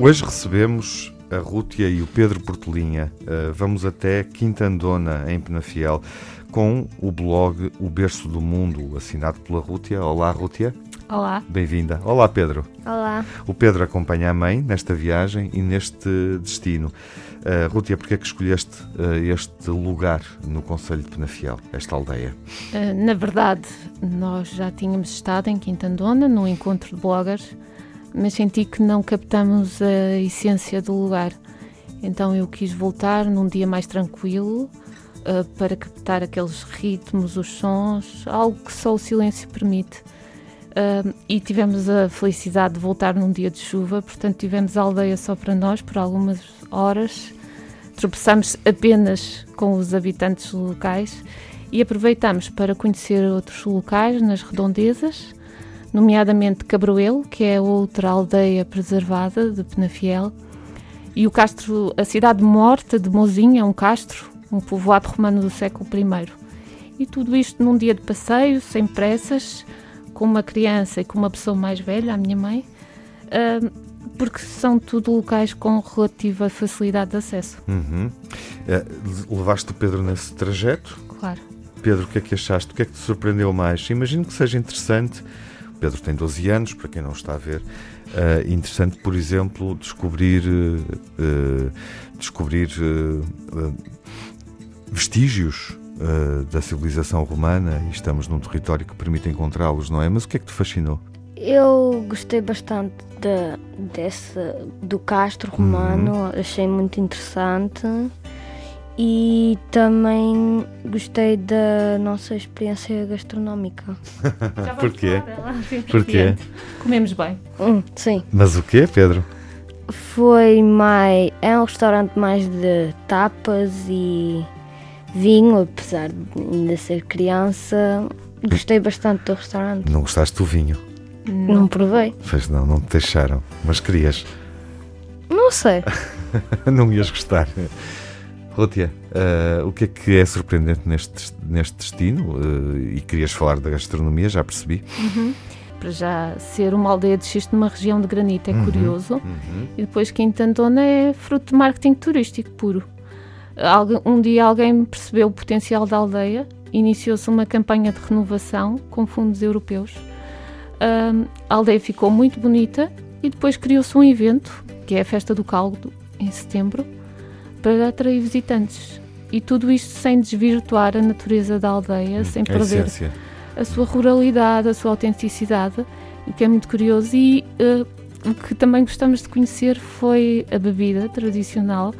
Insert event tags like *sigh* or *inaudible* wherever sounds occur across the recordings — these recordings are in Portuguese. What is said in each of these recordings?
Hoje recebemos a Rútia e o Pedro Portelinha. Uh, vamos até Quintandona, em Penafiel, com o blog O Berço do Mundo, assinado pela Rútia. Olá, Rútia. Olá. Bem-vinda. Olá, Pedro. Olá. O Pedro acompanha a mãe nesta viagem e neste destino. Uh, Rútia, porquê é que escolheste uh, este lugar no Conselho de Penafiel, esta aldeia? Uh, na verdade, nós já tínhamos estado em Quintandona, num encontro de bloggers, mas senti que não captamos a essência do lugar. Então eu quis voltar num dia mais tranquilo uh, para captar aqueles ritmos, os sons, algo que só o silêncio permite. Uh, e tivemos a felicidade de voltar num dia de chuva, portanto tivemos a aldeia só para nós por algumas horas. Tropeçamos apenas com os habitantes locais e aproveitamos para conhecer outros locais nas redondezas nomeadamente Cabroelo, que é outra aldeia preservada de Penafiel, e o castro, a cidade morta de Mozinha, é um castro, um povoado romano do século I. E tudo isto num dia de passeio, sem pressas, com uma criança e com uma pessoa mais velha, a minha mãe, porque são tudo locais com relativa facilidade de acesso. Uhum. É, levaste o Pedro nesse trajeto? Claro. Pedro, o que é que achaste? O que é que te surpreendeu mais? Imagino que seja interessante Pedro tem 12 anos, para quem não está a ver. Uh, interessante, por exemplo, descobrir, uh, descobrir uh, vestígios da civilização romana e estamos num território que permite encontrá-los, não é? Mas o que é que te fascinou? Eu gostei bastante de, desse, do castro romano, uhum. achei muito interessante e também gostei da nossa experiência gastronómica. *laughs* Porquê? *laughs* Porquê? Comemos bem. Hum, sim. Mas o quê, Pedro? Foi mais. É um restaurante mais de tapas e vinho, apesar de ser criança. Gostei bastante do restaurante. Não gostaste do vinho? Não, não provei. Pois não, não te deixaram. Mas querias? Não sei. *laughs* não ias gostar. Rútia, uh, o que é que é surpreendente neste, neste destino? Uh, e querias falar da gastronomia, já percebi. Uhum. Para já ser uma aldeia de xisto numa região de granito é uhum. curioso. Uhum. E depois Quintandona é fruto de marketing turístico puro. Um dia alguém percebeu o potencial da aldeia, iniciou-se uma campanha de renovação com fundos europeus. Uh, a aldeia ficou muito bonita e depois criou-se um evento, que é a Festa do Caldo, em setembro, para atrair visitantes. E tudo isto sem desvirtuar a natureza da aldeia, sem perder a, a sua ruralidade, a sua autenticidade, o que é muito curioso. E uh, o que também gostamos de conhecer foi a bebida tradicional,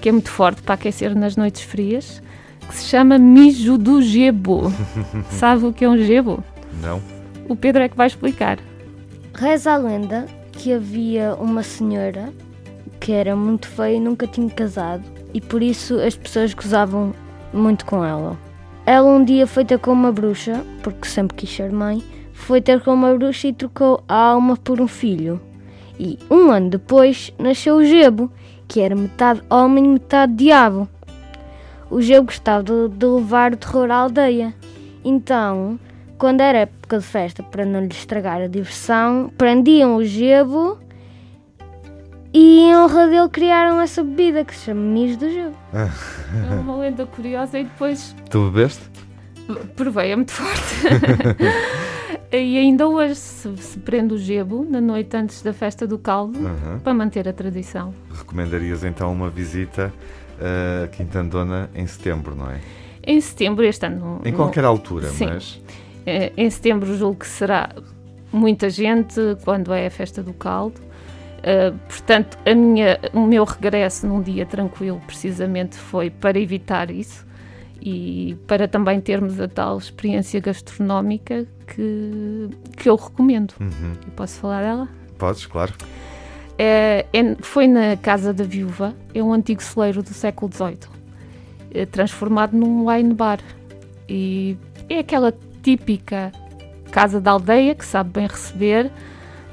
que é muito forte para aquecer nas noites frias, que se chama mijo do gebo. *laughs* Sabe o que é um gebo? Não. O Pedro é que vai explicar. Reza a lenda que havia uma senhora que era muito feia e nunca tinha casado, e por isso as pessoas gozavam muito com ela. Ela um dia foi ter com uma bruxa, porque sempre quis ser mãe, foi ter com uma bruxa e trocou a alma por um filho. E um ano depois nasceu o Gebo, que era metade homem e metade diabo. O Gebo gostava de, de levar o terror à aldeia. Então, quando era época de festa, para não lhe estragar a diversão, prendiam o Gebo e em honra dele criaram essa bebida que se chama Nis do Gelo. *laughs* É uma lenda curiosa e depois. Tu bebeste? Provei, é muito forte. *laughs* e ainda hoje se, se, prende o gebo na noite antes da festa do caldo uhum. para manter a tradição. Recomendarias então uma visita a Quintandona em setembro, não é? Em setembro, este ano. Em qualquer altura, sim. mas. É, em setembro julgo que será muita gente quando é a festa do caldo. Uh, portanto, a minha, o meu regresso num dia tranquilo, precisamente, foi para evitar isso e para também termos a tal experiência gastronómica que, que eu recomendo. Uhum. Eu posso falar dela? Podes, claro. É, é, foi na Casa da Viúva, é um antigo celeiro do século XVIII, é transformado num wine bar. E é aquela típica casa da aldeia que sabe bem receber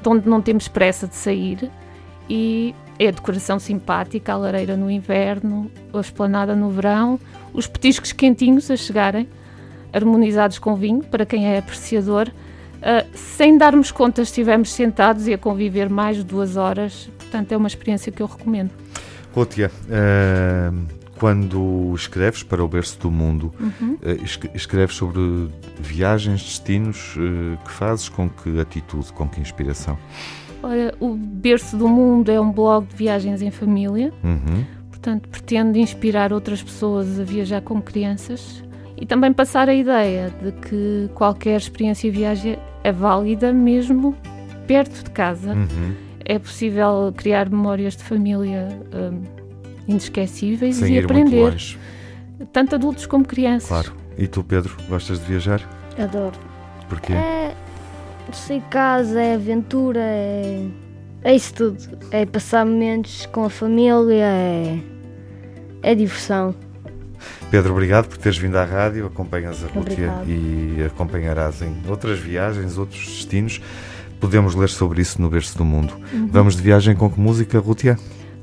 de onde não temos pressa de sair e é a decoração simpática, a lareira no inverno, a esplanada no verão, os petiscos quentinhos a chegarem, harmonizados com vinho, para quem é apreciador. Uh, sem darmos conta, estivemos sentados e a conviver mais de duas horas. Portanto, é uma experiência que eu recomendo. Rútia, quando escreves para o berço do mundo, uhum. uh, escreves sobre viagens, destinos que fazes com que atitude, com que inspiração? O berço do mundo é um blog de viagens em família. Uhum. Portanto, pretende inspirar outras pessoas a viajar como crianças e também passar a ideia de que qualquer experiência de viagem é válida mesmo perto de casa. Uhum. É possível criar memórias de família um, inesquecíveis Sem e aprender. Tanto adultos como crianças. Claro. E tu, Pedro, gostas de viajar? Adoro. Porquê? É de casa, é aventura, é, é isso tudo. É passar momentos com a família, é, é diversão. Pedro, obrigado por teres vindo à rádio, acompanhas a Rútia e acompanharás em outras viagens, outros destinos. Podemos ler sobre isso no Berço do Mundo. Uhum. Vamos de viagem com que música, Rútia?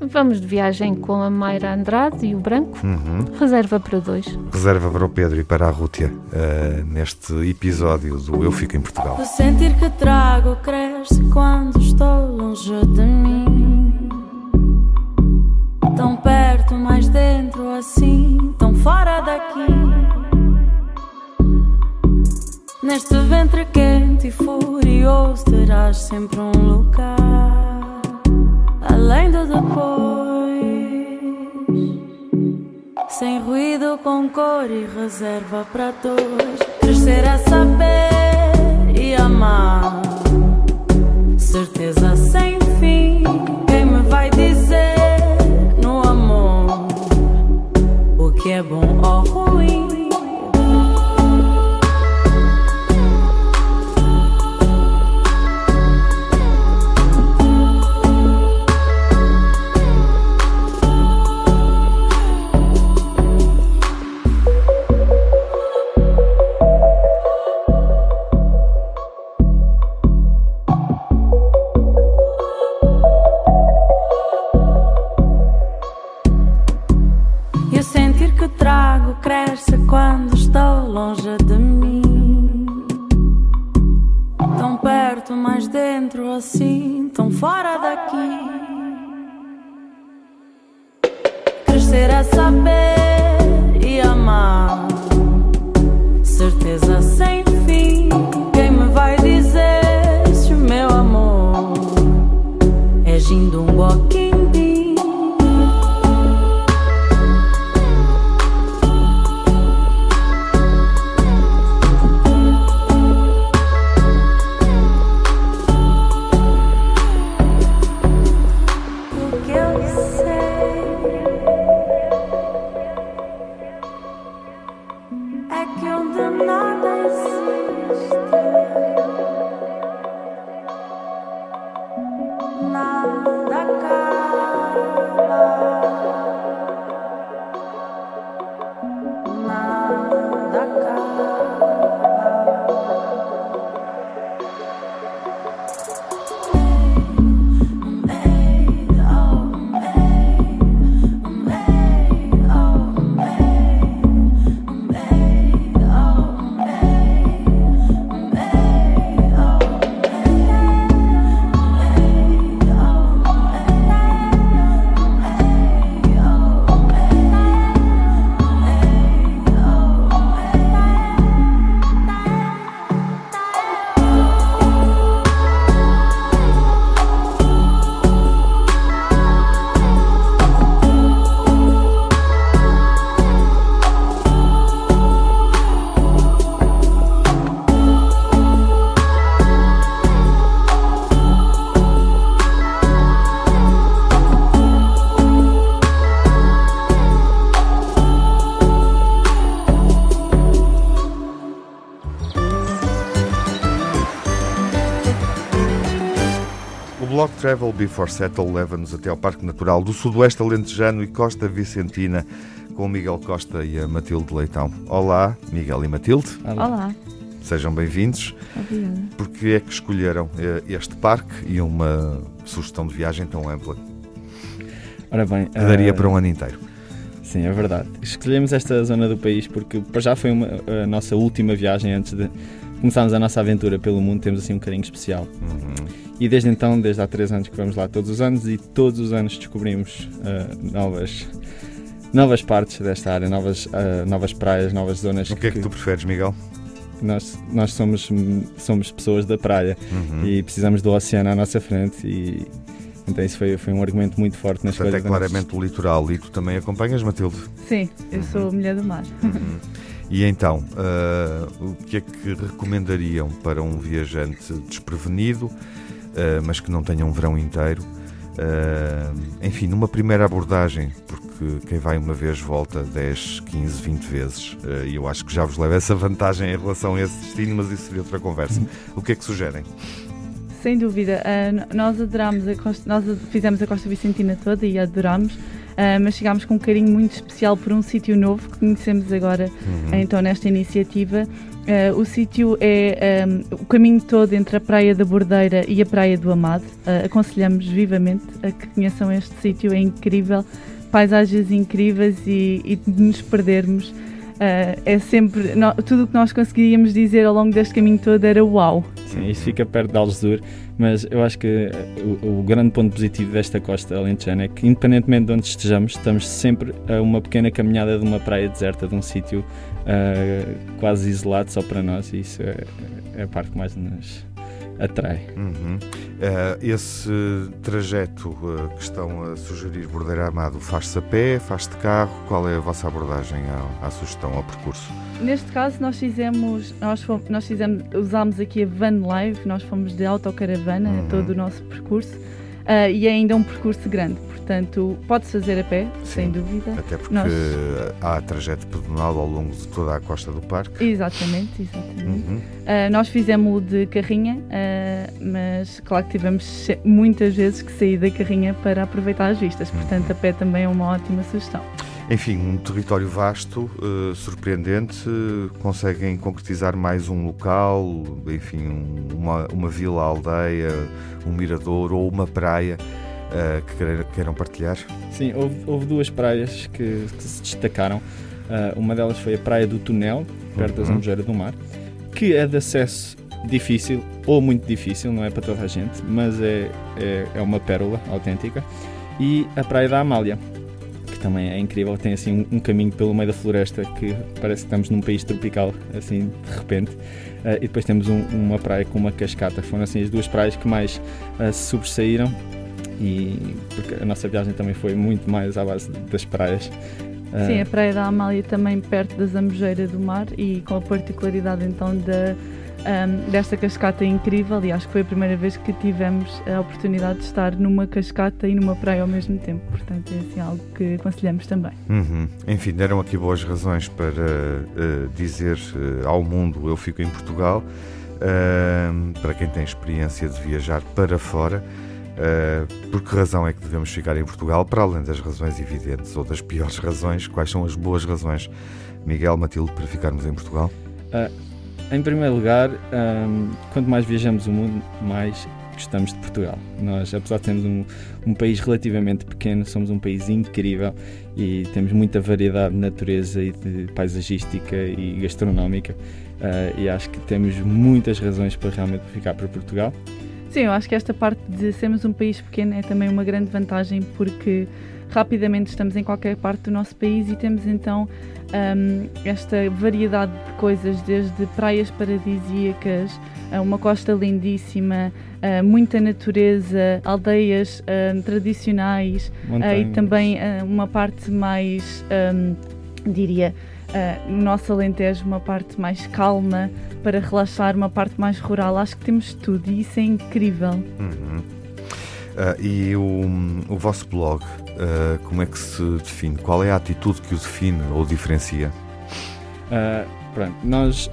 Vamos de viagem com a Mayra Andrade e o Branco. Uhum. Reserva para dois. Reserva para o Pedro e para a Rútia uh, neste episódio do Eu Fico em Portugal. O sentir que trago cresce quando estou longe de mim. Tão perto, mas dentro assim fora daqui. Neste ventre quente e furioso terás sempre um lugar além do depois. Sem ruído, com cor e reserva para dois. Crescer é saber e amar. Certeza sem fim. Quem me vai dizer? que é bom ou ruim. assim, tão fora Travel Before Settle leva-nos até ao Parque Natural do Sudoeste Alentejano e Costa Vicentina com o Miguel Costa e a Matilde Leitão. Olá, Miguel e Matilde. Olá. Sejam bem-vindos. Obrigada. Porque é que escolheram eh, este parque e uma sugestão de viagem tão ampla? Ora bem, que daria uh... para um ano inteiro. Sim, é verdade. Escolhemos esta zona do país porque para já foi uma, a nossa última viagem antes de começámos a nossa aventura pelo mundo, temos assim um carinho especial. Uhum. E desde então, desde há três anos que vamos lá todos os anos e todos os anos descobrimos uh, novas, novas partes desta área, novas, uh, novas praias, novas zonas. O que é que tu preferes, Miguel? Nós, nós somos, somos pessoas da praia Uhum. e precisamos do oceano à nossa frente e então isso foi, foi um argumento muito forte na Portanto, é nossa- claramente o litoral e tu também acompanhas, Matilde? Sim, eu sou mulher do mar. Uhum. E então, ah, o que é que recomendariam para um viajante desprevenido, ah, mas que não tenha um verão inteiro? Ah, enfim, numa primeira abordagem, porque quem vai uma vez volta 10, 15, 20 vezes, ah, e eu acho que já vos leva essa vantagem em relação a esse destino, mas isso seria outra conversa. O que é que sugerem? Sem dúvida. Nós adorámos a Costa, nós fizemos a Costa Vicentina toda e adorámos, ah, mas chegámos com um carinho muito especial por um sítio novo que conhecemos agora, Uhum. então, nesta iniciativa. Ah, o sítio é ah, o caminho todo entre a Praia da Bordeira e a Praia do Amado. Ah, aconselhamos vivamente a que conheçam este sítio, é incrível, paisagens incríveis e, e de nos perdermos. Ah, é sempre, no- tudo o que nós conseguiríamos dizer ao longo deste caminho todo era uau. Sim, isso fica perto de Algesur, mas eu acho que eh, o, o grande ponto positivo desta costa alentejana é que, independentemente de onde estejamos, estamos sempre a uma pequena caminhada de uma praia deserta, de um sítio ah, quase isolado só para nós, e isso é, é a parte que mais nos atrai. Uhum. Ah, esse trajeto ah, que estão a sugerir, Bordeira Amado, faz-se a pé, faz-se de carro? Qual é a vossa abordagem à, à sugestão, ao percurso? Neste caso nós fizemos, nós, fomos, nós fizemos, usámos aqui a Van Live, nós fomos de autocaravana Uhum. todo o nosso percurso ah, e é ainda um percurso grande, portanto pode-se fazer a pé, sem dúvida. Até porque Nós- há trajeto pedonal ao longo de toda a costa do parque. Exatamente, exatamente. Uhum. Ah, nós fizemos-o de carrinha, ah, mas claro que tivemos muitas vezes que sair da carrinha para aproveitar as vistas, portanto a pé também é uma ótima sugestão. Enfim, um território vasto, eh, surpreendente. conseguem concretizar mais um local, enfim, um- uma, uma vila, aldeia, um mirador ou uma praia eh, que queiram- queiram partilhar? Sim, houve, houve duas praias que, que se destacaram. Ah, uma delas foi a Praia do Tunel, perto da Uhum. Zambujeira do Mar, que é de acesso difícil ou muito difícil, não é para toda a gente, mas é, é, é uma pérola autêntica. E a Praia da Amália, também é incrível, tem assim um, um caminho pelo meio da floresta que parece que estamos num país tropical, assim de repente. Ah, e depois temos um- uma praia com uma cascata. Foram assim as duas praias que mais ah, se sobressaíram e porque a nossa viagem também foi muito mais à base das praias. Ah, Sim, a Praia da Amália também perto da Zambujeira do Mar e com a particularidade então da, ahm, desta cascata incrível e acho que foi a primeira vez que tivemos a oportunidade de estar numa cascata e numa praia ao mesmo tempo, portanto é assim algo que aconselhamos também. Uhum. Enfim, deram aqui boas razões para eh, dizer eh, ao mundo eu fico em Portugal, Ahm, para quem tem experiência de viajar para fora. Uh, por que razão é que devemos ficar em Portugal, para além das razões evidentes ou das piores *laughs* razões? Quais são as boas razões, Miguel Matilde, para ficarmos em Portugal? Em primeiro lugar, hum, quanto mais viajamos o mundo, mais gostamos de Portugal. Nós, apesar de termos um, um país relativamente pequeno, somos um país incrível e temos muita variedade de natureza e de paisagística e gastronómica. Ah, e acho que temos muitas razões para realmente ficar para Portugal. Sim, eu acho que esta parte de sermos um país pequeno é também uma grande vantagem porque rapidamente estamos em qualquer parte do nosso país e temos então hum, esta variedade de coisas, desde praias paradisíacas, a uma costa lindíssima, muita natureza, aldeias hum, tradicionais ah, e também ah, uma parte mais, hum, diria, no nosso Alentejo, uma parte mais calma para relaxar, uma parte mais rural. Acho que temos tudo e isso é incrível. Uhum. Ah, e o, o vosso blog, ah, como é que se define? Qual é a atitude que o define ou diferencia? Ah, pronto, nós,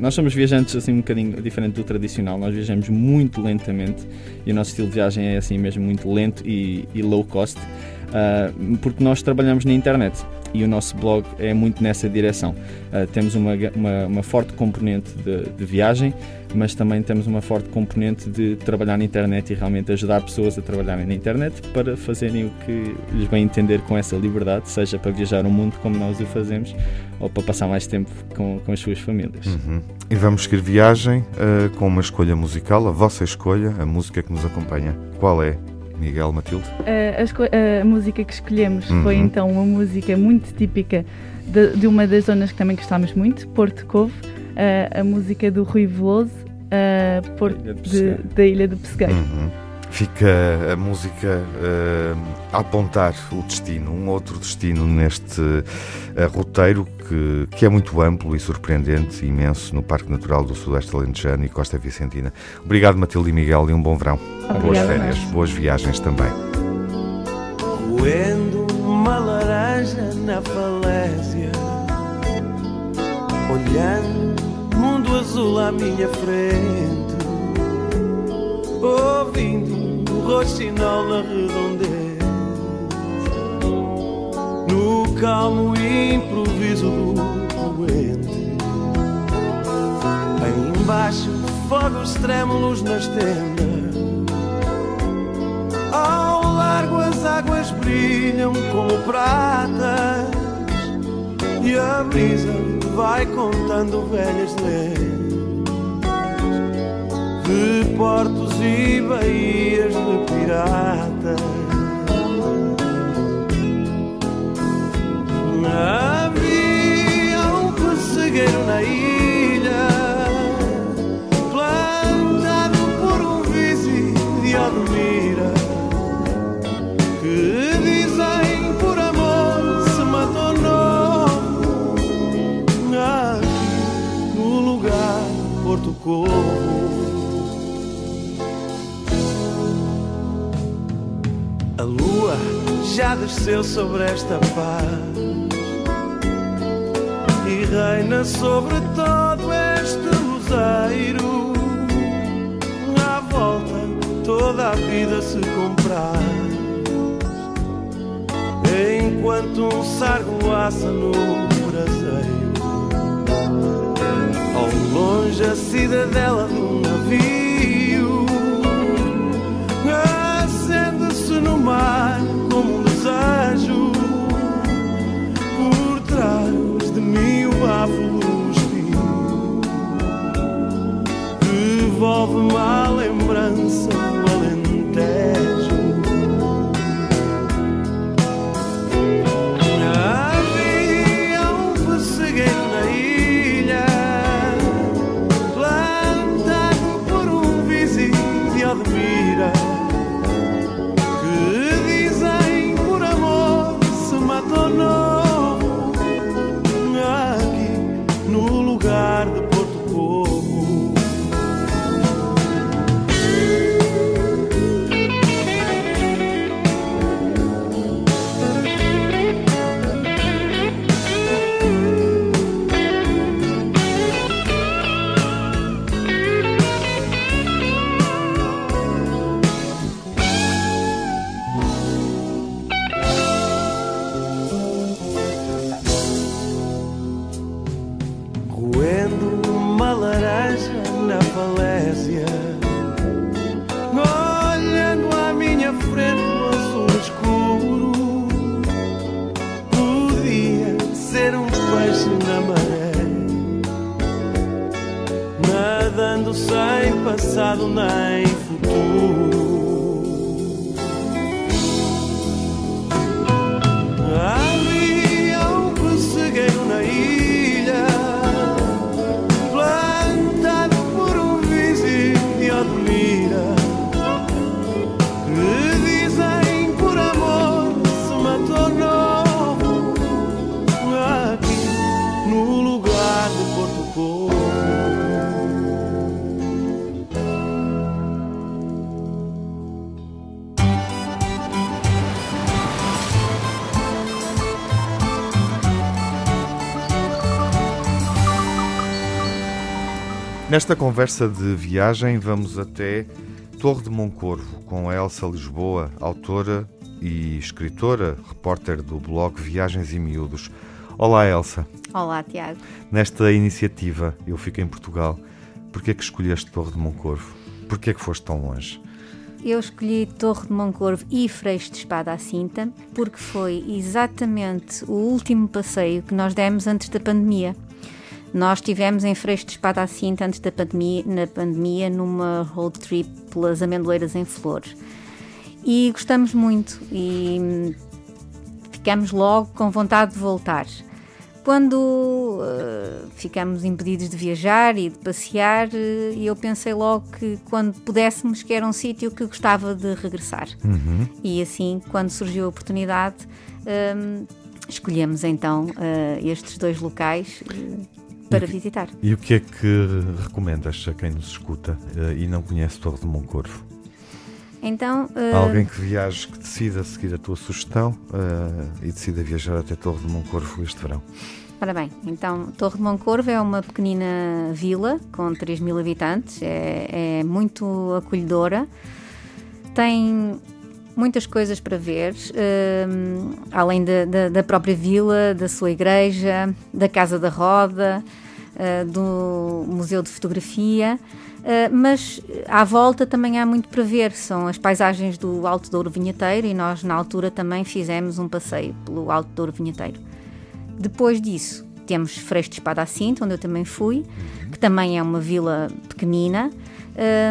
nós somos viajantes assim um bocadinho diferente do tradicional. Nós viajamos muito lentamente e o nosso estilo de viagem é assim mesmo muito lento e, e low cost, porque nós trabalhamos na internet. e o nosso blog é muito nessa direção. Uh, temos uma, uma, uma, forte componente de, de, viagem, mas também temos uma forte componente de trabalhar na internet e realmente ajudar pessoas a trabalharem na internet para fazerem o que lhes bem entender com essa liberdade, seja para viajar o mundo como nós o fazemos ou para passar mais tempo com, com as suas famílias. Uhum. E vamos seguir viagem uh, com uma escolha musical, a vossa escolha, a música que nos acompanha. Qual é? Miguel Matilde? a, a, música que escolhemos uhum. foi então uma música muito típica de, de, uma das zonas que também gostámos muito, Porto Covo, uh, a música do Rui Veloso, uh, Porto, de, da Ilha do Pesqueiro. Uhum fica a música uh, a apontar o destino, um outro destino neste uh, roteiro que, que é muito amplo e surpreendente, imenso, no Parque Natural do Sudeste Alentejano e Costa Vicentina. Obrigado, Matilde e Miguel, e um bom verão. Obrigada. Boas férias, boas viagens também. Roendo uma laranja na falésia, olhando azul à minha frente, ouvindo roxinol na redondeza No calmo improviso do poente Aí embaixo fogos trêmulos nas tendas Ao largo as águas brilham como pratas E a brisa vai contando velhas lendas de portos e baías de piratas. Porto Covo. já desceu sobre esta paz e reina sobre todo este luzeiro. À volta toda a vida se comprar, enquanto um sargo assa no braseiro. Longe a cidadela de um navio acende-se no mar como um desejo por trás de mim o devolve-me a lembrança Nesta conversa de viagem, vamos até Torre de Moncorvo, com a Elsa Lisboa, autora e escritora, repórter do blog Viagens e Miúdos. Olá, Elsa. Olá, Tiago. Nesta iniciativa, Eu Fico em Portugal, porquê é que escolheste Torre de Moncorvo? Porquê é que foste tão longe? Eu escolhi Torre de Moncorvo e Freixo de Espada à Cinta porque foi exatamente o último passeio que nós demos antes da pandemia. Nós estivemos em Freixo de Espada à Cinta antes da pandemia, na pandemia, numa road trip pelas amendoeiras em Flores. E gostamos muito e hum, ficamos logo com vontade de voltar. Quando uh, ficamos impedidos de viajar e de passear, uh, eu pensei logo que quando pudéssemos, que era um sítio que gostava de regressar. Uhum. E assim, quando surgiu a oportunidade, um, escolhemos então uh, estes dois locais para visitar. E o que é que recomendas a quem nos escuta e não conhece Torre de Moncorvo? Então, uh... Alguém que viaje, que decida seguir a tua sugestão uh, e decida viajar até Torre de Moncorvo este verão. Ora bem, então Torre de Moncorvo é uma pequenina vila com 3 mil habitantes, é, é muito acolhedora, tem muitas coisas para ver, uh, além da, da, da, própria vila, da sua igreja, da Casa da Roda, uh, do Museu de Fotografia. Uh, mas à volta também há muito para ver. São as paisagens do Alto Douro Vinheteiro e nós, na altura, também fizemos um passeio pelo Alto Douro Vinheteiro. Depois disso, temos Freixo de Espada à Cinta, onde eu também fui, que também é uma vila pequenina.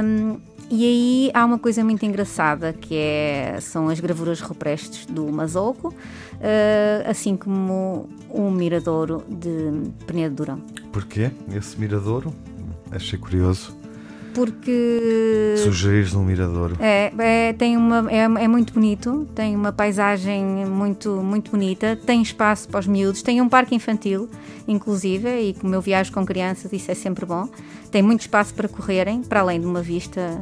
Um, e aí há uma coisa muito engraçada que é, são as gravuras rupestres do Mazoco, uh, assim como o miradouro de Penedo Durão. Porquê esse miradouro? Achei curioso porque sugerir um miradouro é, é tem uma é, é, muito bonito tem uma paisagem muito muito bonita tem espaço para os miúdos tem um parque infantil inclusive e como eu viajo com crianças isso é sempre bom. Tem muito espaço para correrem para além de uma vista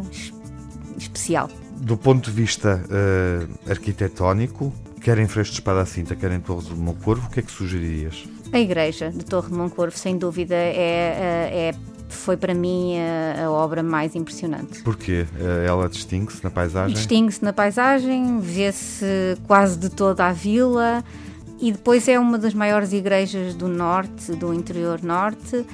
especial. Do ponto de vista uh, arquitetónico quer em Freixo de Espada Cinta quer em Torre de Moncorvo o que é que sugeririas a igreja de Torre de Moncorvo sem dúvida é, é, é foi para mim a, a obra mais impressionante. Porquê? Eh, ela distingue-se na paisagem? Distingue-se na paisagem, vê-se quase de toda a vila e depois é uma das maiores igrejas do norte, do interior norte.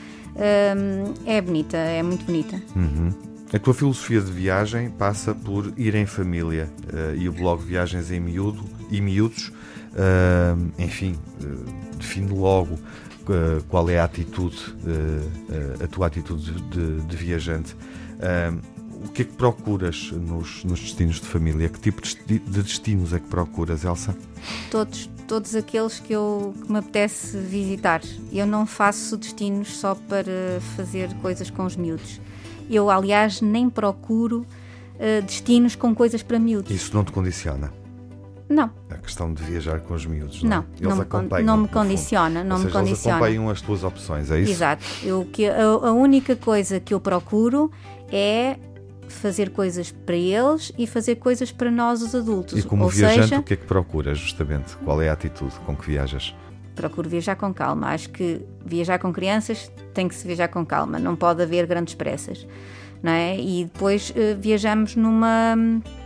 É bonita, é muito bonita. Uhum. A tua filosofia de viagem passa por ir em família uh, e o blog Viagens em Miúdo e Miúdos, uh, enfim, uh, define logo eh, qual é a atitude, eh, a tua atitude de, de viajante. o que é que procuras nos, nos, destinos de família? Que tipo de destinos é que procuras, Elsa? Todos, todos aqueles que, eu, que me apetece visitar. Eu não faço destinos só para fazer coisas com os miúdos. Eu, aliás, nem procuro uh, destinos com coisas para miúdos. Isso não te condiciona? Não. A questão de viajar com os miúdos, não? Não, eles não, acompanham, não me condiciona, não Ou seja, me condiciona. Eles acompanham as tuas opções, é isso? Exato. Eu, que, a, a única coisa que eu procuro é fazer coisas para eles e fazer coisas para nós, os adultos. E como Ou viajante, seja, o que é que procuras, justamente? Qual é a atitude com que viajas? Procuro viajar com calma. Acho que viajar com crianças tem que se viajar com calma. Não pode haver grandes pressas não é? E depois uh, viajamos numa,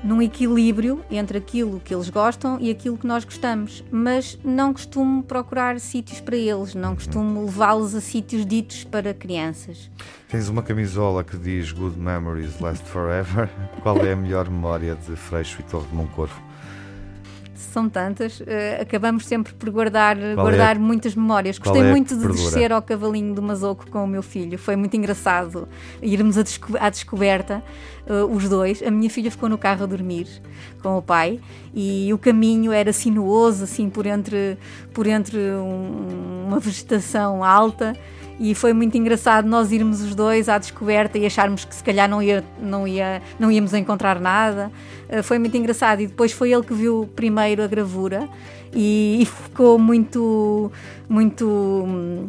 num equilíbrio entre aquilo que eles gostam e aquilo que nós gostamos. Mas não costumo procurar sítios para eles, não costumo levá-los a sítios ditos para crianças. Tens uma camisola que diz Good Memories Last Forever. *laughs* Qual é a melhor memória de Freixo e Torre de Moncorvo? São tantas, uh, acabamos sempre por guardar, guardar é, muitas memórias. Gostei é muito de descer ao cavalinho do Mazoco com o meu filho, foi muito engraçado irmos à, desco à descoberta, uh, os dois. A minha filha ficou no carro a dormir com o pai e o caminho era sinuoso, assim, por entre, por entre um, uma vegetação alta e foi muito engraçado nós irmos os dois à descoberta e acharmos que se calhar não, ia, não, ia, não íamos encontrar nada. Uh, foi muito engraçado e depois foi ele que viu primeiro a gravura e, e ficou muito, muito hum,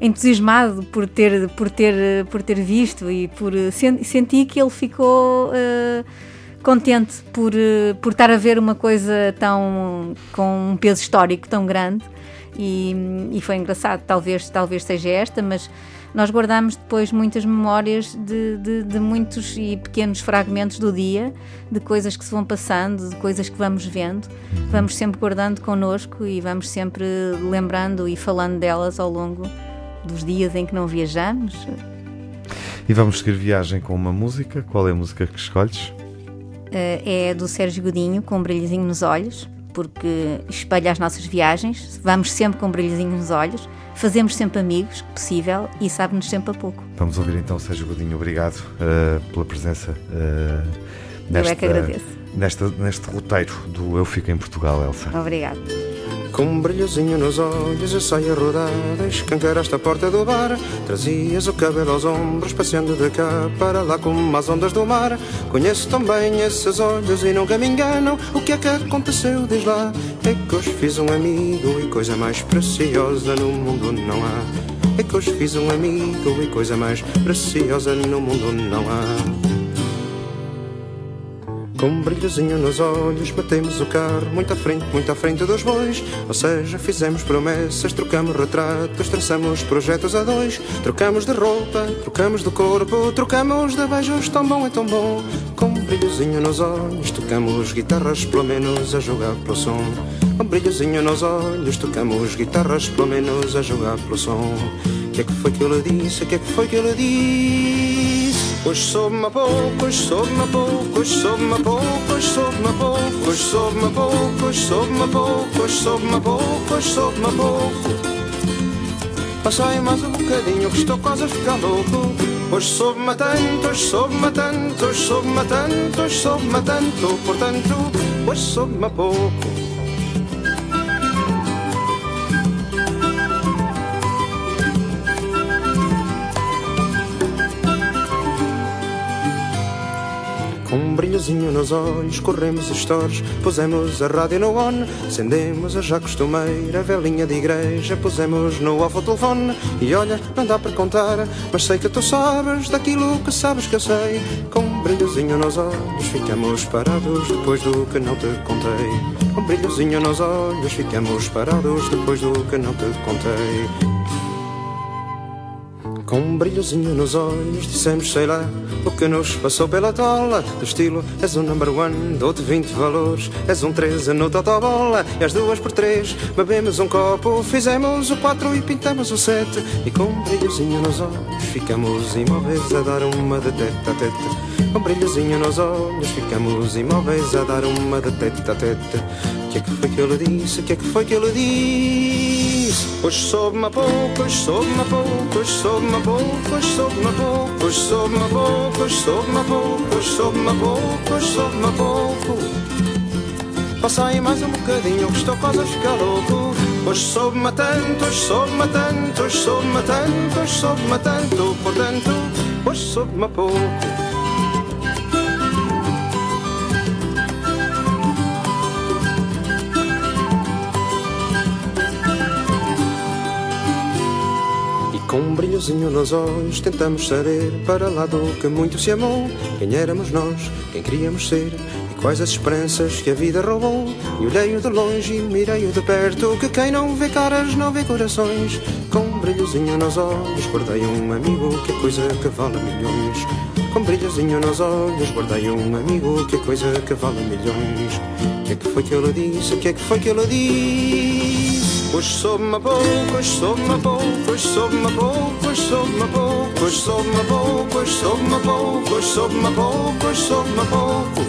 entusiasmado por ter, por ter, por ter visto e por senti que ele ficou uh, contente por, por estar a ver uma coisa tão com um peso histórico tão grande e, e foi engraçado. Talvez, talvez seja esta, mas nós guardamos depois muitas memórias de, de, de, muitos e pequenos fragmentos do dia, de coisas que se vão passando, de coisas que vamos vendo. Vamos sempre guardando connosco e vamos sempre lembrando e falando delas ao longo dos dias em que não viajamos. E vamos seguir viagem com uma música. Qual é a música que escolhes? Uh, é do Sérgio Godinho, com um brilhozinho nos olhos, porque espelha as nossas viagens. Vamos sempre com um brilhozinho nos olhos, fazemos sempre amigos, possível, e sabe-nos sempre a pouco. Vamos ouvir então Sérgio Godinho. Obrigado uh, pela presença. Uh, nesta, Eu é que agradeço. Nesta, neste roteiro do Eu Fico em Portugal, Elsa. Obrigado. Com um brilhozinho nos olhos eu saio a rodar Escancaraste a porta do bar. Trazias o cabelo aos ombros Passeando de cá para lá como as ondas do mar. Conheço tão bem esses olhos e nunca me enganam O que é que aconteceu, diz lá? É que hoje fiz um amigo e coisa mais preciosa no mundo não há. É que hoje fiz um amigo e coisa mais preciosa no mundo não há com um brilhozinho nos olhos, batemos o carro muito à frente, muito à frente dos bois. Ou seja, fizemos promessas, trocamos retratos, traçamos projetos a dois. Trocamos de roupa, trocamos de corpo, trocamos de beijos, tão bom é tão bom. Com um brilhozinho nos olhos, tocamos guitarras, pelo menos a jogar pelo som. Com um brilhozinho nos olhos, tocamos guitarras, pelo menos a jogar pelo som. O que é que foi que eu lhe disse? O que é que foi que eu lhe disse? Hoje soube-me pouco, hoje soube-me pouco, hoje soube-me pouco, hoje soube-me pouco, hoje soube-me pouco, hoje soube-me pouco, hoje soube-me pouco, hoje soube-me pouco. Passei mais um bocadinho que estou quase a ficar louco. Hoje soube-me tanto, hoje soube-me tanto, hoje soube-me tanto, hoje soube-me tanto, portanto, hoje soube-me pouco. Brilhozinho nos olhos, corremos stores, pusemos a rádio no on, acendemos a já costumeira velhinha de igreja, pusemos no off o telefone, e olha, não dá para contar, mas sei que tu sabes daquilo que sabes que eu sei. Com um brilhozinho nos olhos, ficamos parados depois do que não te contei. Com um brilhozinho nos olhos, ficamos parados depois do que não te contei. Com um brilhozinho nos olhos, dissemos sei lá o que nos passou pela tola. Do estilo, és um number one, dou-te 20 valores. És um 13 no totobola, és duas por três. Bebemos um copo, fizemos o 4 e pintamos o 7. E com um brilhozinho nos olhos, ficamos imóveis a dar uma de teta a teta. Com um brilhozinho nos olhos, ficamos imóveis a dar uma de teta a teta. O que é que foi que eu lhe disse? O que é que foi que eu lhe disse? Hoje soube-me pouco, hoje soube-me pouco, hoje soube-me pouco, hoje soube-me pouco, hoje soube-me pouco, hoje soube-me pouco, hoje soube-me pouco, hoje soube-me pouco. Passa aí mais um bocadinho que estou quase a ficar louco. Hoje soube-me tanto, hoje soube-me tanto, hoje soube-me tanto, hoje soube-me tanto, portanto, hoje soube-me pouco. Com um brilhozinho nos olhos tentamos saber para lá do que muito se amou. Quem éramos nós, quem queríamos ser e quais as esperanças que a vida roubou. E olhei-o de longe e mirei-o de perto, que quem não vê caras não vê corações. Com um brilhozinho nos olhos guardei um amigo, que é coisa que vale milhões. Com um brilhozinho nos olhos guardei um amigo, que é coisa que vale milhões. O que é que foi que eu lhe disse? O que é que foi que eu lhe disse? Hoje soube-me pouco, hoje soube-me pouco, hoje soube-me pouco, hoje soube-me pouco, hoje soube-me pouco, hoje soube-me pouco, hoje soube-me pouco, hoje soube-me pouco.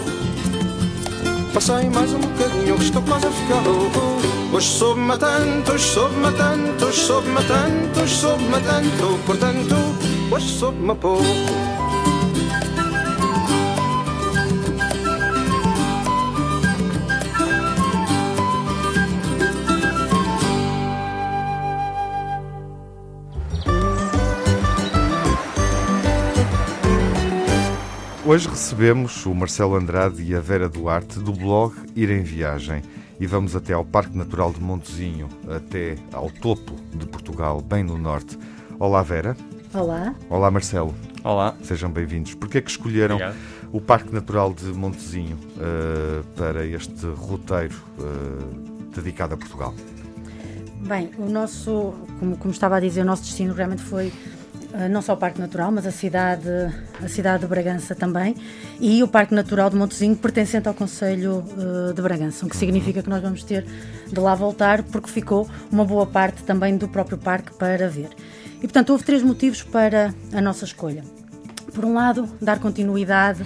Passei mais um bocadinho que estou quase a ficar louco. Hoje soube-me tanto, soube-me tanto, soube-me tanto, soube-me tanto, portanto, hoje soube-me pouco. Hoje recebemos o Marcelo Andrade e a Vera Duarte do blog Ir em Viagem e vamos até ao Parque Natural de Montezinho, até ao topo de Portugal, bem no norte. Olá, Vera. Olá. Olá, Marcelo. Olá. Sejam bem-vindos. Porquê é que escolheram Obrigado. o Parque Natural de Montezinho uh, para este roteiro uh, dedicado a Portugal? Bem, o nosso, como, como estava a dizer, o nosso destino realmente foi não só o Parque Natural, mas a cidade, a cidade de Bragança também, e o Parque Natural de Montezinho, pertencente ao Conselho uh, de Bragança, o que significa que nós vamos ter de lá voltar, porque ficou uma boa parte também do próprio parque para ver. E, portanto, houve três motivos para a nossa escolha. Por um lado, dar continuidade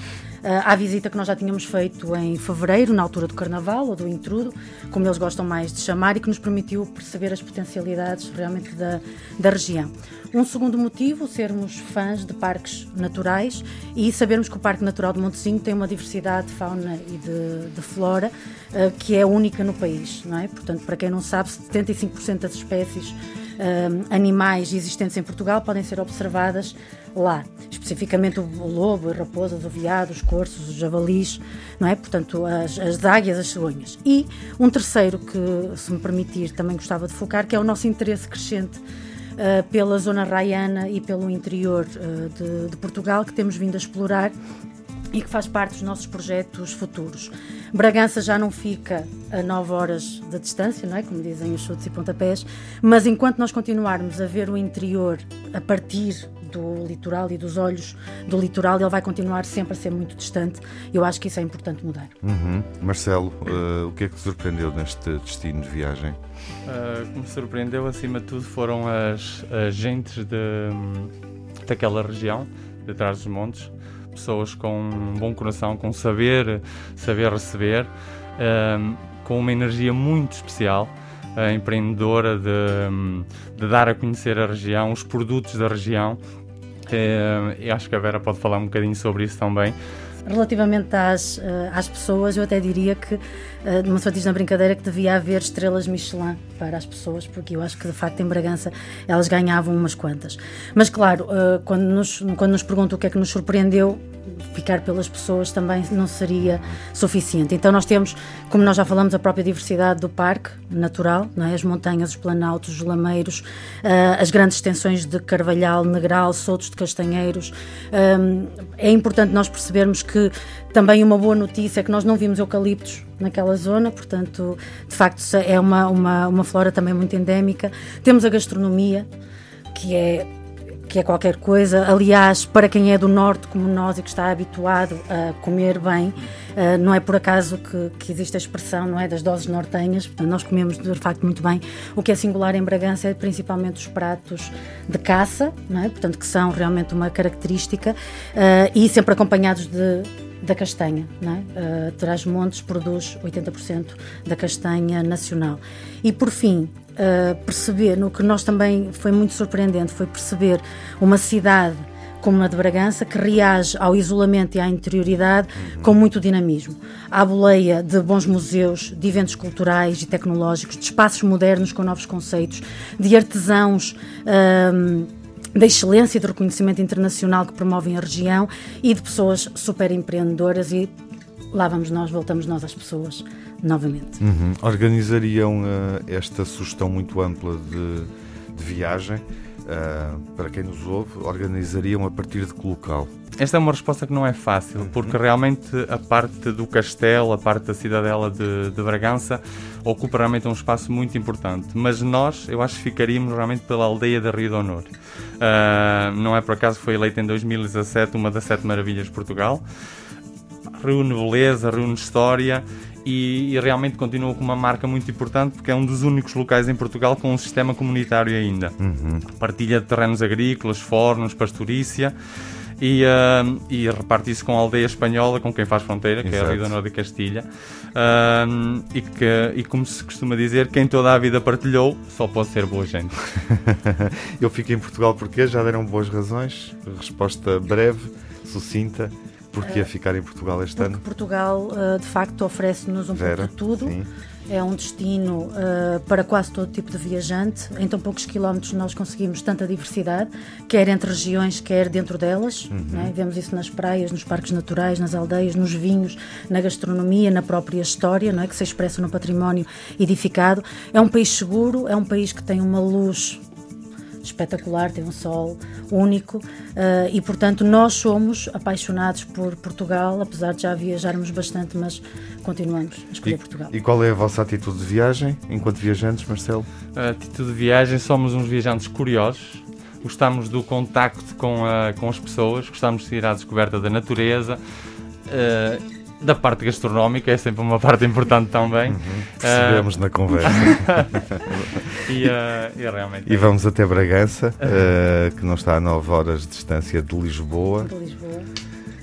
à visita que nós já tínhamos feito em fevereiro, na altura do Carnaval ou do Intrudo, como eles gostam mais de chamar, e que nos permitiu perceber as potencialidades realmente da, da região. Um segundo motivo, sermos fãs de parques naturais e sabermos que o Parque Natural de Montezinho tem uma diversidade de fauna e de, de flora uh, que é única no país, não é? Portanto, para quem não sabe, 75% das espécies uh, animais existentes em Portugal podem ser observadas lá, especificamente o lobo, as raposas, o veado, os corços, os javalis, não é? Portanto, as, as águias, as cegonhas. E um terceiro que, se me permitir, também gostava de focar, que é o nosso interesse crescente uh, pela zona raiana e pelo interior uh, de, de Portugal, que temos vindo a explorar e que faz parte dos nossos projetos futuros. Bragança já não fica a 9 horas de distância, não é? como dizem os chutes e pontapés, mas enquanto nós continuarmos a ver o interior a partir do litoral e dos olhos do litoral, ele vai continuar sempre a ser muito distante. Eu acho que isso é importante mudar. Uhum. Marcelo, uh, o que é que te surpreendeu neste destino de viagem? Uh, o que me surpreendeu, acima de tudo, foram as, as gentes de, daquela região, de trás dos montes, pessoas com um bom coração, com saber, saber receber, uh, com uma energia muito especial empreendedora de, de, dar a conhecer a região, os produtos da região e acho que a Vera pode falar um bocadinho sobre isso também. Relativamente às, uh, às pessoas, eu até diria que, uh, pessoa diz na brincadeira que devia haver estrelas Michelin para as pessoas, porque eu acho que de facto em Bragança elas ganhavam umas quantas. Mas claro, uh, quando, nos, quando nos perguntam o que é que nos surpreendeu, ficar pelas pessoas também não seria suficiente. Então nós temos, como nós já falamos, a própria diversidade do parque natural, não é? as montanhas, os planaltos, os lameiros, uh, as grandes extensões de carvalhal, negral, soltos de castanheiros. Um, é importante nós percebermos que também uma boa notícia é que nós não vimos eucaliptos naquela zona, portanto, de facto, é uma, uma, uma flora também muito endémica. Temos a gastronomia, que é que é qualquer coisa. Aliás, para quem é do norte como nós e que está habituado a comer bem, uh, não é por acaso que, que, existe a expressão não é das doses nortenhas. Portanto, nós comemos de facto muito bem. O que é singular em Bragança é principalmente os pratos de caça, não é? portanto que são realmente uma característica uh, e sempre acompanhados de da castanha. Não é? uh, Trás-Montes produz 80% da castanha nacional. E por fim, uh, perceber, no que nós também foi muito surpreendente, foi perceber uma cidade como a de Bragança, que reage ao isolamento e à interioridade com muito dinamismo. Há boleia de bons museus, de eventos culturais e tecnológicos, de espaços modernos com novos conceitos, de artesãos. Uh, da excelência e do reconhecimento internacional que promovem a região e de pessoas super empreendedoras e lá vamos nós, voltamos nós às pessoas novamente. Uhum. Organizariam uh, esta sugestão muito ampla de, de viagem? Uh, para quem nos ouve, organizariam a partir de que local? Esta é uma resposta que não é fácil, uhum. porque realmente a parte do castelo, a parte da cidadela de, de Bragança, ocupa realmente um espaço muito importante. Mas nós, eu acho que ficaríamos realmente pela aldeia da Rio de Honor. Uh, não é por acaso que foi eleita em 2017 uma das sete maravilhas de Portugal. Reúne beleza, reúne história e, e, realmente continua com uma marca muito importante porque é um dos únicos locais em Portugal com um sistema comunitário ainda. Uhum. Partilha de terrenos agrícolas, fornos, pastorícia e, uh, e reparte isso com a aldeia espanhola com quem faz fronteira, que Exato. é a Rio Norte de Castilha. Uh, e, que, e como se costuma dizer, quem toda a vida partilhou só pode ser boa gente. *laughs* Eu fico em Portugal porque já deram boas razões. Resposta breve, sucinta. Porquê uh, ficar em Portugal este porque ano? Portugal, uh, de facto, oferece-nos um Vera, pouco de tudo. Sim. É um destino uh, para quase todo tipo de viajante. Em tão poucos quilómetros nós conseguimos tanta diversidade, quer entre regiões, quer dentro delas. Uhum. Né? Vemos isso nas praias, nos parques naturais, nas aldeias, nos vinhos, na gastronomia, na própria história, não é? que se expressa no património edificado. É um país seguro, é um país que tem uma luz espetacular, tem um sol único uh, e, portanto, nós somos apaixonados por Portugal, apesar de já viajarmos bastante, mas continuamos a escolher e, Portugal. E qual é a vossa atitude de viagem enquanto viajantes, Marcelo? A atitude de viagem, somos uns viajantes curiosos, gostamos do contacto com, a, com as pessoas, gostamos de ir à descoberta da natureza. Uh, da parte gastronómica é sempre uma *laughs* parte importante também. Uhum. Percebemos uh, na conversa. *laughs* e, uh, e, realmente e é vamos até Bragança, uh, que não está a 9 horas de distância de Lisboa. De Lisboa.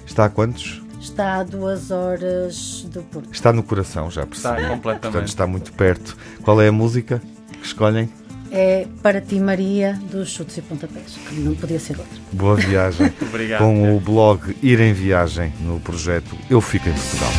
Está a quantos? Está a duas horas do Porto. Está no coração, já percebi. Está completamente. Portanto, está muito perto. Qual é a música que escolhem? é Para Ti Maria dos Chutes e Pontapés, que não podia ser outra. Boa viagem. *laughs* Obrigado. Com o blog Ir em Viagem no projeto Eu Fico em Portugal.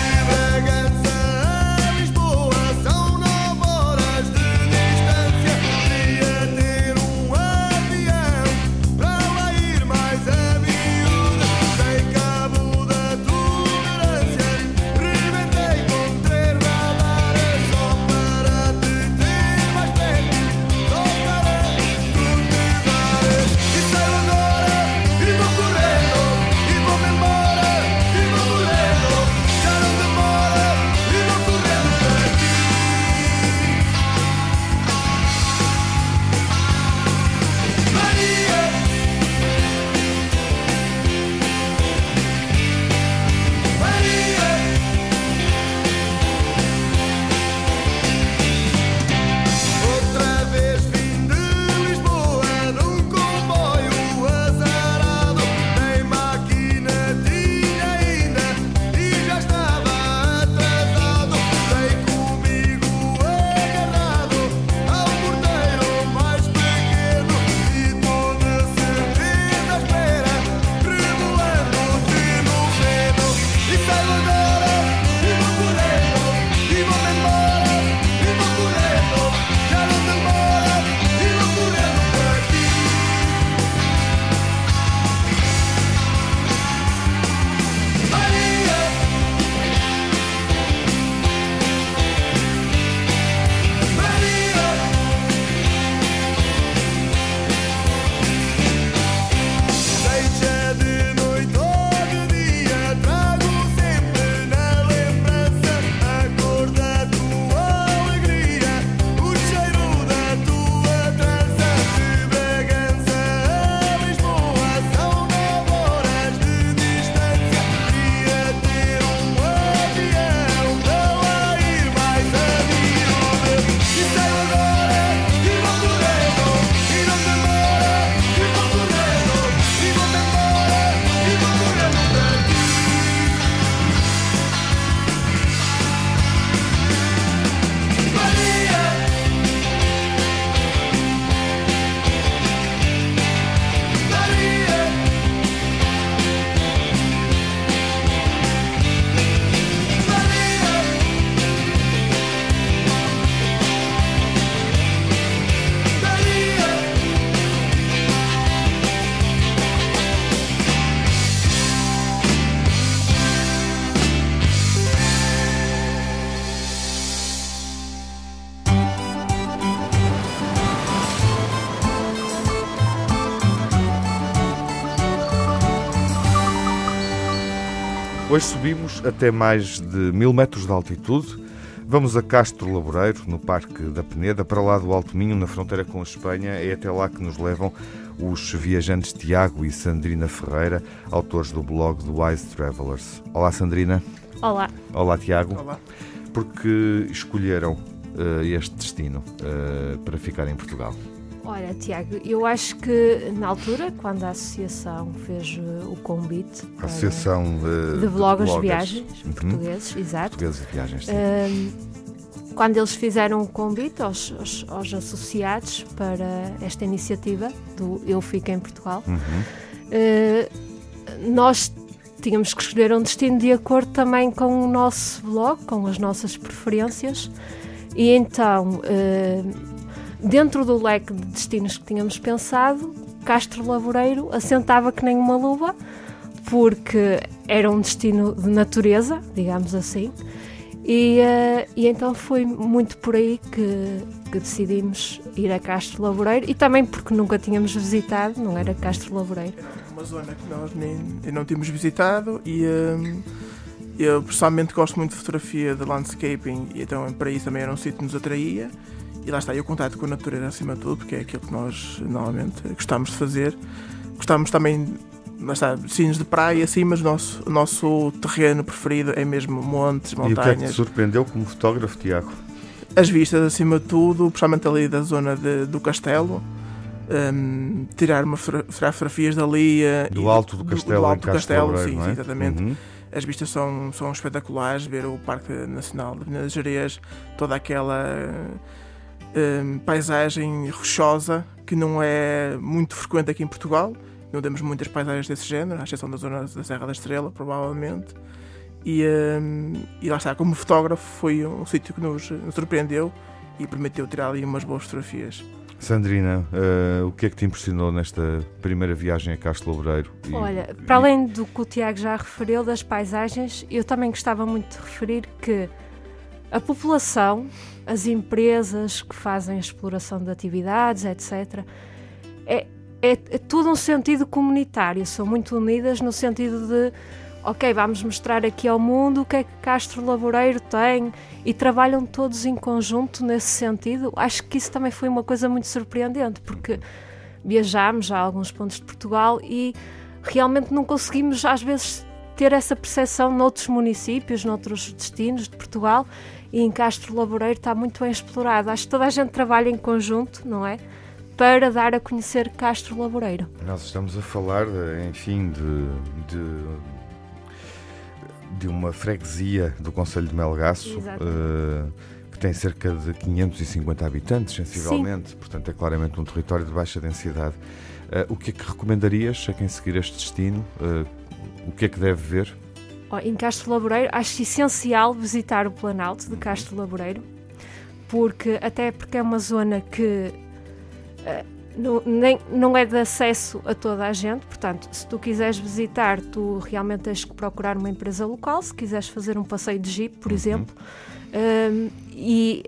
Hoje subimos até mais de mil metros de altitude. Vamos a Castro Laboreiro, no Parque da Peneda, para lá do Alto Minho, na fronteira com a Espanha. É até lá que nos levam os viajantes Tiago e Sandrina Ferreira, autores do blog do Wise Travelers. Olá, Sandrina. Olá. Olá, Tiago. Olá. Porque escolheram uh, este destino uh, para ficar em Portugal? Olha, Tiago, eu acho que na altura, quando a associação fez eh, o convite a Associação de, de Bloggers de Viagens uhum. portugueses, exato. Portugueses de Viagens, sim. Uh, quando eles fizeram o convite aos, aos, aos, associados para esta iniciativa do Eu Fico em Portugal, uhum. uh, nós tínhamos que escolher um destino de acordo também com o nosso blog, com as nossas preferências, e então. Uh, dentro do leque de destinos que tínhamos pensado, Castro Laboreiro assentava que nem uma luva, porque era um destino de natureza, digamos assim, e, uh, e então foi muito por aí que, que, decidimos ir a Castro Laboreiro e também porque nunca tínhamos visitado, não era Castro Laboreiro. Uma zona que nós nem, não tínhamos visitado e uh, eu pessoalmente gosto muito de fotografia de landscaping e então para isso também era um sítio que nos atraía e lá está, e o contato com a natureza acima de tudo, porque é aquilo que nós normalmente gostamos de fazer. Gostamos também, lá está, sinos de praia, assim, mas o nosso, o nosso terreno preferido é mesmo montes, montanhas. E o que é que te surpreendeu como fotógrafo, Tiago? As vistas acima de tudo, principalmente ali da zona de, do castelo. Um, tirar uma fotografias dali uh, do alto do castelo, do, do alto do castelo, sim, é? sim, exatamente. Uhum. As vistas são, são espetaculares, ver o Parque Nacional de Minas Gerais, toda aquela um, paisagem rochosa que não é muito frequente aqui em Portugal. Não temos muitas paisagens desse género, à exceção da zona da Serra da Estrela, provavelmente. E, um, e lá está, como fotógrafo, foi um sítio que nos, nos surpreendeu e permitiu tirar ali umas boas fotografias. Sandrina, uh, o que é que te impressionou nesta primeira viagem a Castro Loureiro? E, Olha, para além do que o Tiago já referiu das paisagens, eu também gostava muito de referir que a população, as empresas que fazem a exploração de atividades, etc., é, é, é tudo um sentido comunitário, são muito unidas no sentido de ok, vamos mostrar aqui ao mundo o que é que Castro Laboreiro tem e trabalham todos em conjunto nesse sentido. Acho que isso também foi uma coisa muito surpreendente, porque viajámos a alguns pontos de Portugal e realmente não conseguimos, às vezes, ter essa percepção noutros municípios, noutros destinos de Portugal e em Castro Laboreiro está muito bem explorado. Acho que toda a gente trabalha em conjunto, não é? Para dar a conhecer Castro Laboreiro. Nós estamos a falar, enfim, de, de de uma freguesia do Conselho de Melgaço, uh, que tem cerca de 550 habitantes, sensivelmente, Sim. portanto é claramente um território de baixa densidade. Uh, o que é que recomendarias a quem seguir este destino? Uh, o que é que deve ver? Em Castro Laboreiro, acho essencial visitar o Planalto de Castro Laboreiro, porque até porque é uma zona que não, nem, não é de acesso a toda a gente, portanto, se tu quiseres visitar, tu realmente tens que procurar uma empresa local, se quiseres fazer um passeio de jeep, por uhum. exemplo. Um, e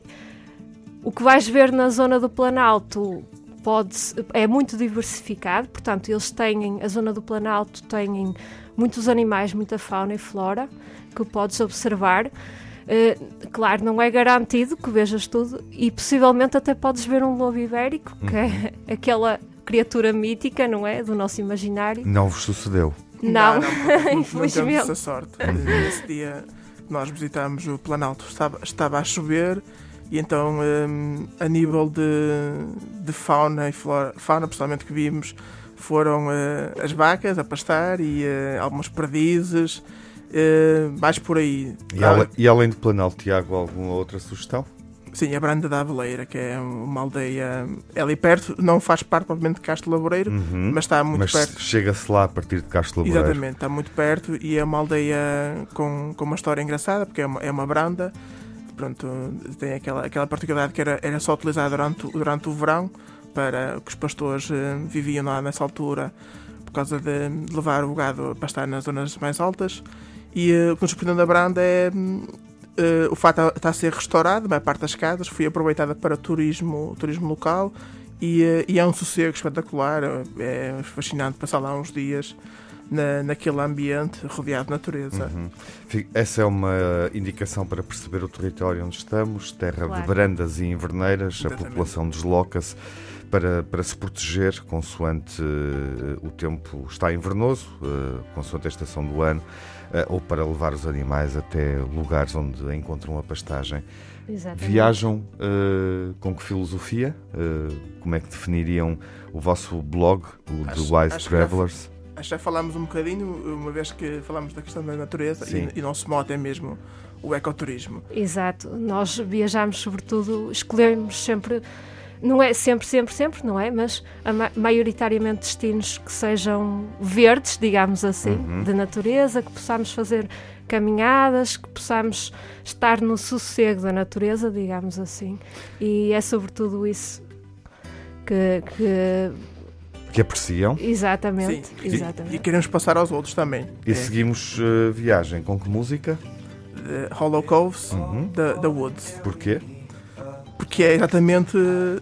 o que vais ver na zona do Planalto pode, é muito diversificado, portanto, eles têm, a zona do Planalto tem muitos animais, muita fauna e flora que podes observar. Uh, claro, não é garantido que vejas tudo e possivelmente até podes ver um lobo ibérico, que é uhum. é *laughs* aquela criatura mítica, não é? Do nosso imaginário. Não vos sucedeu? Não, não, não *laughs* infelizmente. Não essa sorte. Nesse dia nós visitámos o Planalto, estava, estava a chover e então um, a nível de, de fauna e flora, fauna, pessoalmente que vimos, foram uh, as vacas a pastar e uh, algumas perdizes Uh, mais por aí. E, ale, e além do Planalto, Tiago, alguma outra sugestão? Sim, a Branda da Aveleira, que é uma aldeia é ali perto, não faz parte propriamente de Castro Laboreiro, uhum, mas está muito mas perto. chega-se lá a partir de Castro Laboreiro. Exatamente, está muito perto e é uma aldeia com, com uma história engraçada, porque é uma, é uma branda, pronto, tem aquela, aquela particularidade que era, era só utilizada durante, durante o verão, para que os pastores uh, viviam lá nessa altura, por causa de levar o gado a pastar nas zonas mais altas. E uh, o que nos surpreendeu da Branda é uh, o fato de estar a ser restaurado, a maior parte das casas foi aproveitada para turismo, turismo local e, e é um sossego espetacular. É fascinante passar lá uns dias na, naquele ambiente rodeado de natureza. Uhum. Essa é uma indicação para perceber o território onde estamos, terra claro. de brandas e inverneiras, Exatamente. a população desloca-se para, para se proteger consoante uh, o tempo está invernoso, uh, consoante a estação do ano, uh, ou para levar os animais até lugares onde encontram a pastagem. Exatamente. Viajam com que filosofia? como é que definiriam o vosso blog, o acho, The Wise Travelers? Já, acho que já falámos um bocadinho, uma vez que falámos da questão da natureza e, e nosso mote é mesmo o ecoturismo. Exato, nós viajamos sobretudo, escolhemos sempre não é sempre, sempre, sempre, não é? Mas maioritariamente destinos que sejam verdes, digamos assim, uhum. de natureza, que possamos fazer caminhadas, que possamos estar no sossego da natureza, digamos assim. E é sobretudo isso que, que que apreciam. Exatamente. Sim, exatamente. E, e, queremos passar aos outros também. E é. seguimos uh, viagem com que música? The Hollow Coves, uhum. the, the Woods. Porquê? Porque é exatamente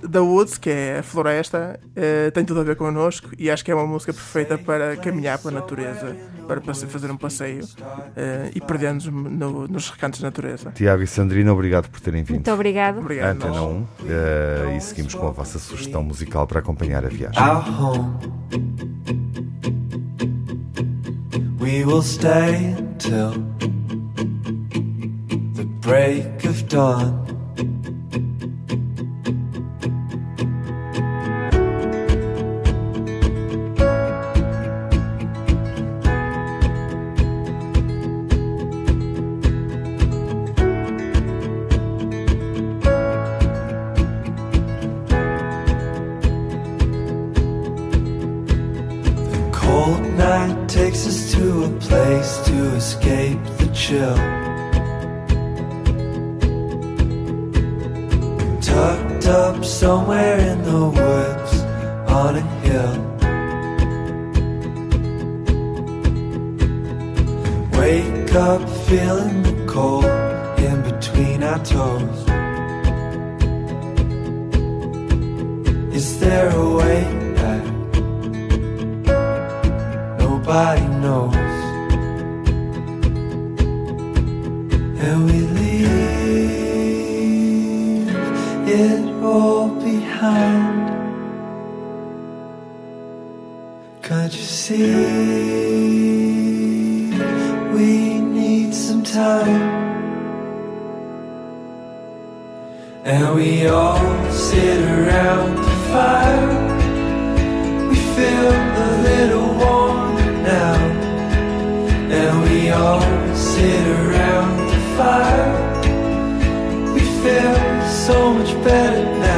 da Woods, que é a floresta, uh, tem tudo a ver connosco e acho que é uma música perfeita para caminhar pela natureza, para fazer um passeio uh, e perder-nos no, nos recantos da natureza. Tiago e Sandrina, obrigado por terem vindo. Muito obrigado. obrigado Antena 1 uh, e seguimos com a vossa sugestão musical para acompanhar a viagem. We will stay until the break of dawn. night takes us to a place to escape the chill. Tucked up somewhere in the woods on a hill. Wake up feeling the cold in between our toes. Is there a way? nobody knows. And we leave it all behind. Can't you see? We need some time. And we all sit around the fire. We feel so much better now.